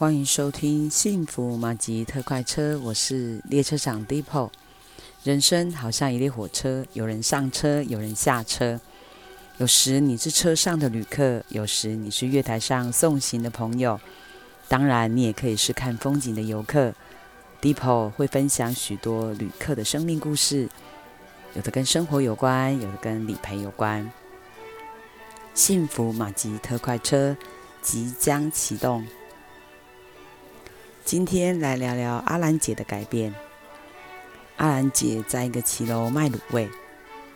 欢迎收听幸福马吉特快车，我是列车长 Deepo。人生好像一列火车，有人上车，有人下车。有时你是车上的旅客，有时你是月台上送行的朋友，当然你也可以是看风景的游客。Deepo 会分享许多旅客的生命故事，有的跟生活有关，有的跟理赔有关。幸福马吉特快车即将启动。今天来聊聊阿兰姐的改变。阿兰姐在一个骑楼卖卤味，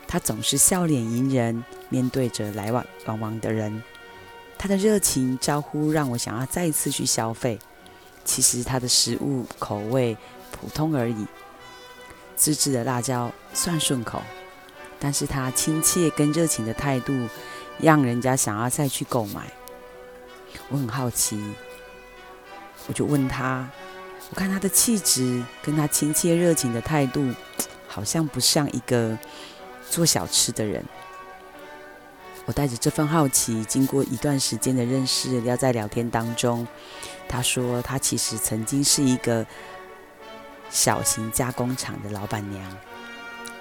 她总是笑脸迎人，面对着来往往往的人，她的热情招呼让我想要再次去消费。其实她的食物口味普通而已，自制的辣椒算顺口，但是她亲切跟热情的态度，让人家想要再去购买。我很好奇。我就问他，我看他的气质跟他亲切热情的态度，好像不像一个做小吃的人。我带着这份好奇，经过一段时间的认识，要在聊天当中，他说他其实曾经是一个小型加工厂的老板娘，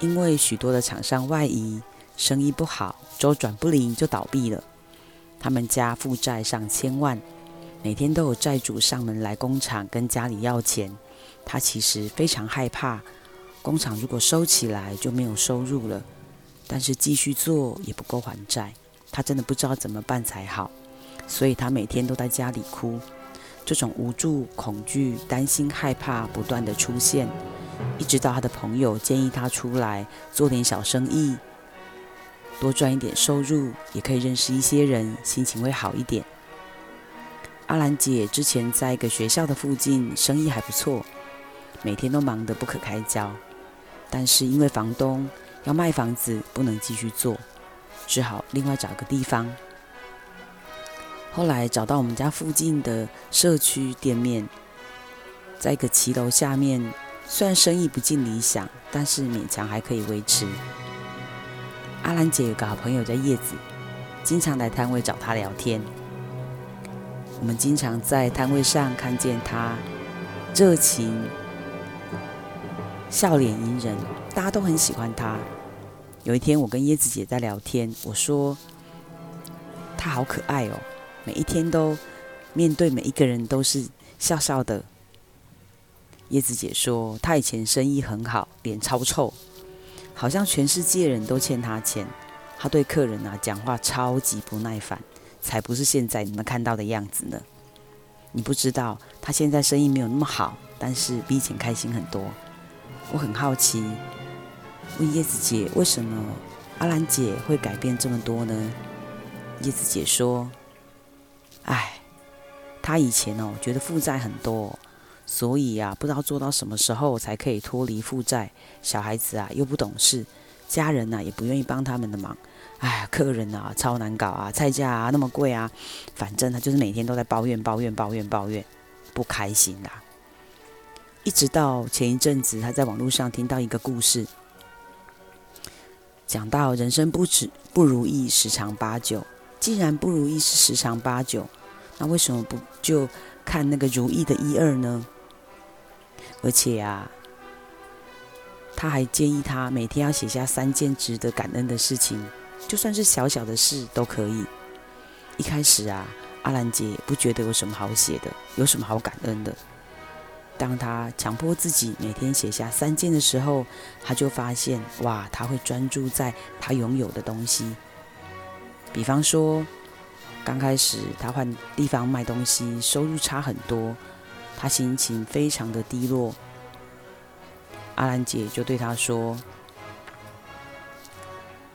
因为许多的厂商外移，生意不好，周转不灵就倒闭了，他们家负债上千万。每天都有债主上门来工厂跟家里要钱，他其实非常害怕，工厂如果收起来就没有收入了，但是继续做也不够还债，他真的不知道怎么办才好，所以他每天都在家里哭，这种无助、恐惧、担心、害怕不断的出现，一直到他的朋友建议他出来做点小生意，多赚一点收入，也可以认识一些人，心情会好一点。阿兰姐之前在一个学校的附近，生意还不错，每天都忙得不可开交。但是因为房东要卖房子，不能继续做，只好另外找个地方。后来找到我们家附近的社区店面，在一个骑楼下面，虽然生意不尽理想，但是勉强还可以维持。阿兰姐有个好朋友叫叶子，经常来摊位找她聊天。我们经常在摊位上看见他热情、笑脸迎人，大家都很喜欢他。有一天，我跟椰子姐在聊天，我说他好可爱哦，每一天都面对每一个人都是笑笑的。椰子姐说他以前生意很好，脸超臭，好像全世界人都欠他钱。他对客人啊讲话超级不耐烦。才不是现在你们看到的样子呢！你不知道他现在生意没有那么好，但是比以前开心很多。我很好奇，问叶子姐为什么阿兰姐会改变这么多呢？叶子姐说：“哎，她以前哦觉得负债很多，所以啊不知道做到什么时候才可以脱离负债。小孩子啊又不懂事，家人呐、啊、也不愿意帮他们的忙。”哎，客人啊，超难搞啊，菜价啊那么贵啊，反正他就是每天都在抱怨、抱怨、抱怨、抱怨，不开心啦。一直到前一阵子，他在网络上听到一个故事，讲到人生不止不如意十常八九，既然不如意是十常八九，那为什么不就看那个如意的一二呢？而且啊，他还建议他每天要写下三件值得感恩的事情。就算是小小的事都可以。一开始啊，阿兰姐也不觉得有什么好写的，有什么好感恩的。当她强迫自己每天写下三件的时候，她就发现，哇，她会专注在她拥有的东西。比方说，刚开始她换地方卖东西，收入差很多，她心情非常的低落。阿兰姐就对她说。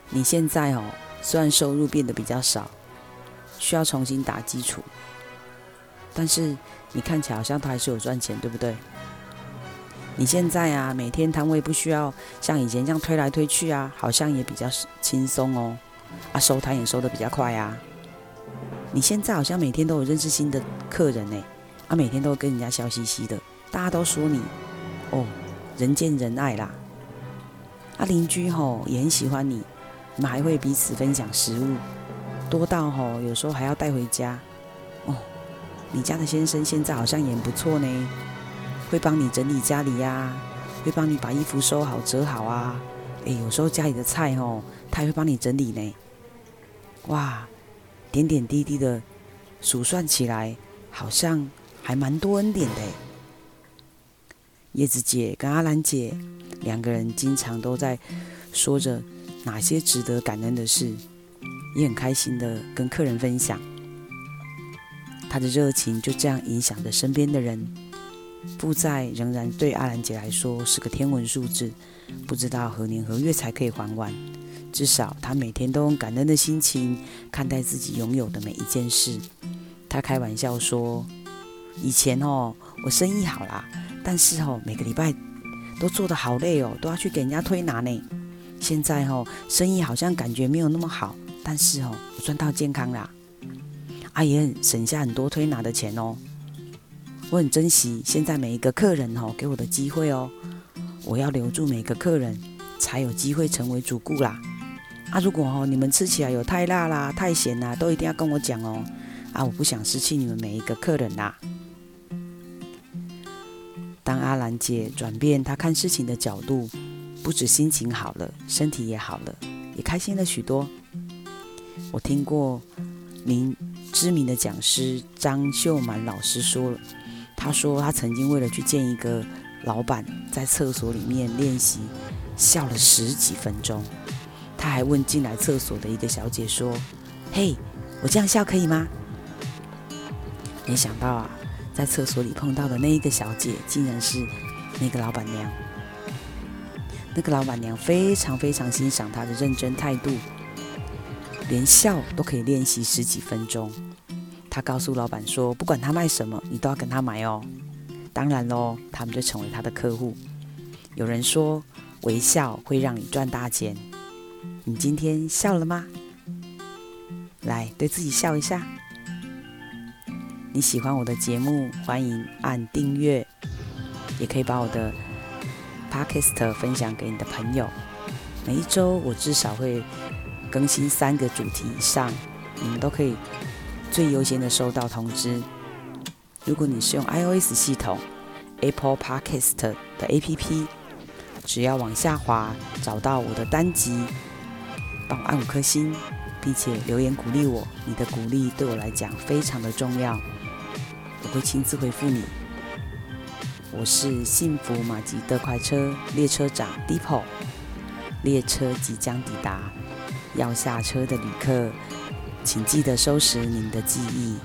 你现在哦，虽然收入变得比较少，需要重新打基础，但是你看起来好像他还是有赚钱，对不对？你现在啊，每天摊位不需要像以前这样推来推去啊，好像也比较轻松哦。啊，收摊也收得比较快啊。你现在好像每天都有认识新的客人呢，啊，每天都跟人家笑嘻嘻的，大家都说你哦，人见人爱啦。啊，邻居吼也很喜欢你。我们还会彼此分享食物，多到吼有时候还要带回家。哦，你家的先生现在好像也不错呢，会帮你整理家里呀，会帮你把衣服收好折好啊。诶，有时候家里的菜哦，他也会帮你整理呢。哇，点点滴滴的数算起来，好像还蛮多恩典的。叶子姐跟阿兰姐两个人经常都在说着哪些值得感恩的事，也很开心的跟客人分享。他的热情就这样影响着身边的人。负债仍然对阿兰姐来说是个天文数字，不知道何年何月才可以还完。至少她每天都用感恩的心情看待自己拥有的每一件事。她开玩笑说：“以前哦，我生意好啦。”但是哦，每个礼拜都做得好累哦，都要去给人家推拿呢。现在哦，生意好像感觉没有那么好，但是哦，我赚到健康啦，阿也省下很多推拿的钱哦。我很珍惜现在每一个客人哦给我的机会哦，我要留住每个客人，才有机会成为主顾啦。啊，如果哦你们吃起来有太辣啦、太咸啦，都一定要跟我讲哦。啊，我不想失去你们每一个客人啦。当阿兰姐转变她看事情的角度，不止心情好了，身体也好了，也开心了许多。我听过名知名的讲师张秀满老师说了，他说他曾经为了去见一个老板，在厕所里面练习笑了十几分钟。他还问进来厕所的一个小姐说：“嘿，我这样笑可以吗？”没想到啊。在厕所里碰到的那一个小姐，竟然是那个老板娘。那个老板娘非常非常欣赏他的认真态度，连笑都可以练习十几分钟。她告诉老板说：“不管他卖什么，你都要跟他买哦。”当然喽，他们就成为他的客户。有人说，微笑会让你赚大钱。你今天笑了吗？来，对自己笑一下。你喜欢我的节目，欢迎按订阅，也可以把我的 podcast 分享给你的朋友。每一周我至少会更新三个主题以上，你们都可以最优先的收到通知。如果你是用 iOS 系统 Apple Podcast 的 APP，只要往下滑找到我的单集，帮我按五颗星，并且留言鼓励我。你的鼓励对我来讲非常的重要。我会亲自回复你。我是幸福马吉特快车列车长，Dippo 列车即将抵达，要下车的旅客，请记得收拾您的记忆。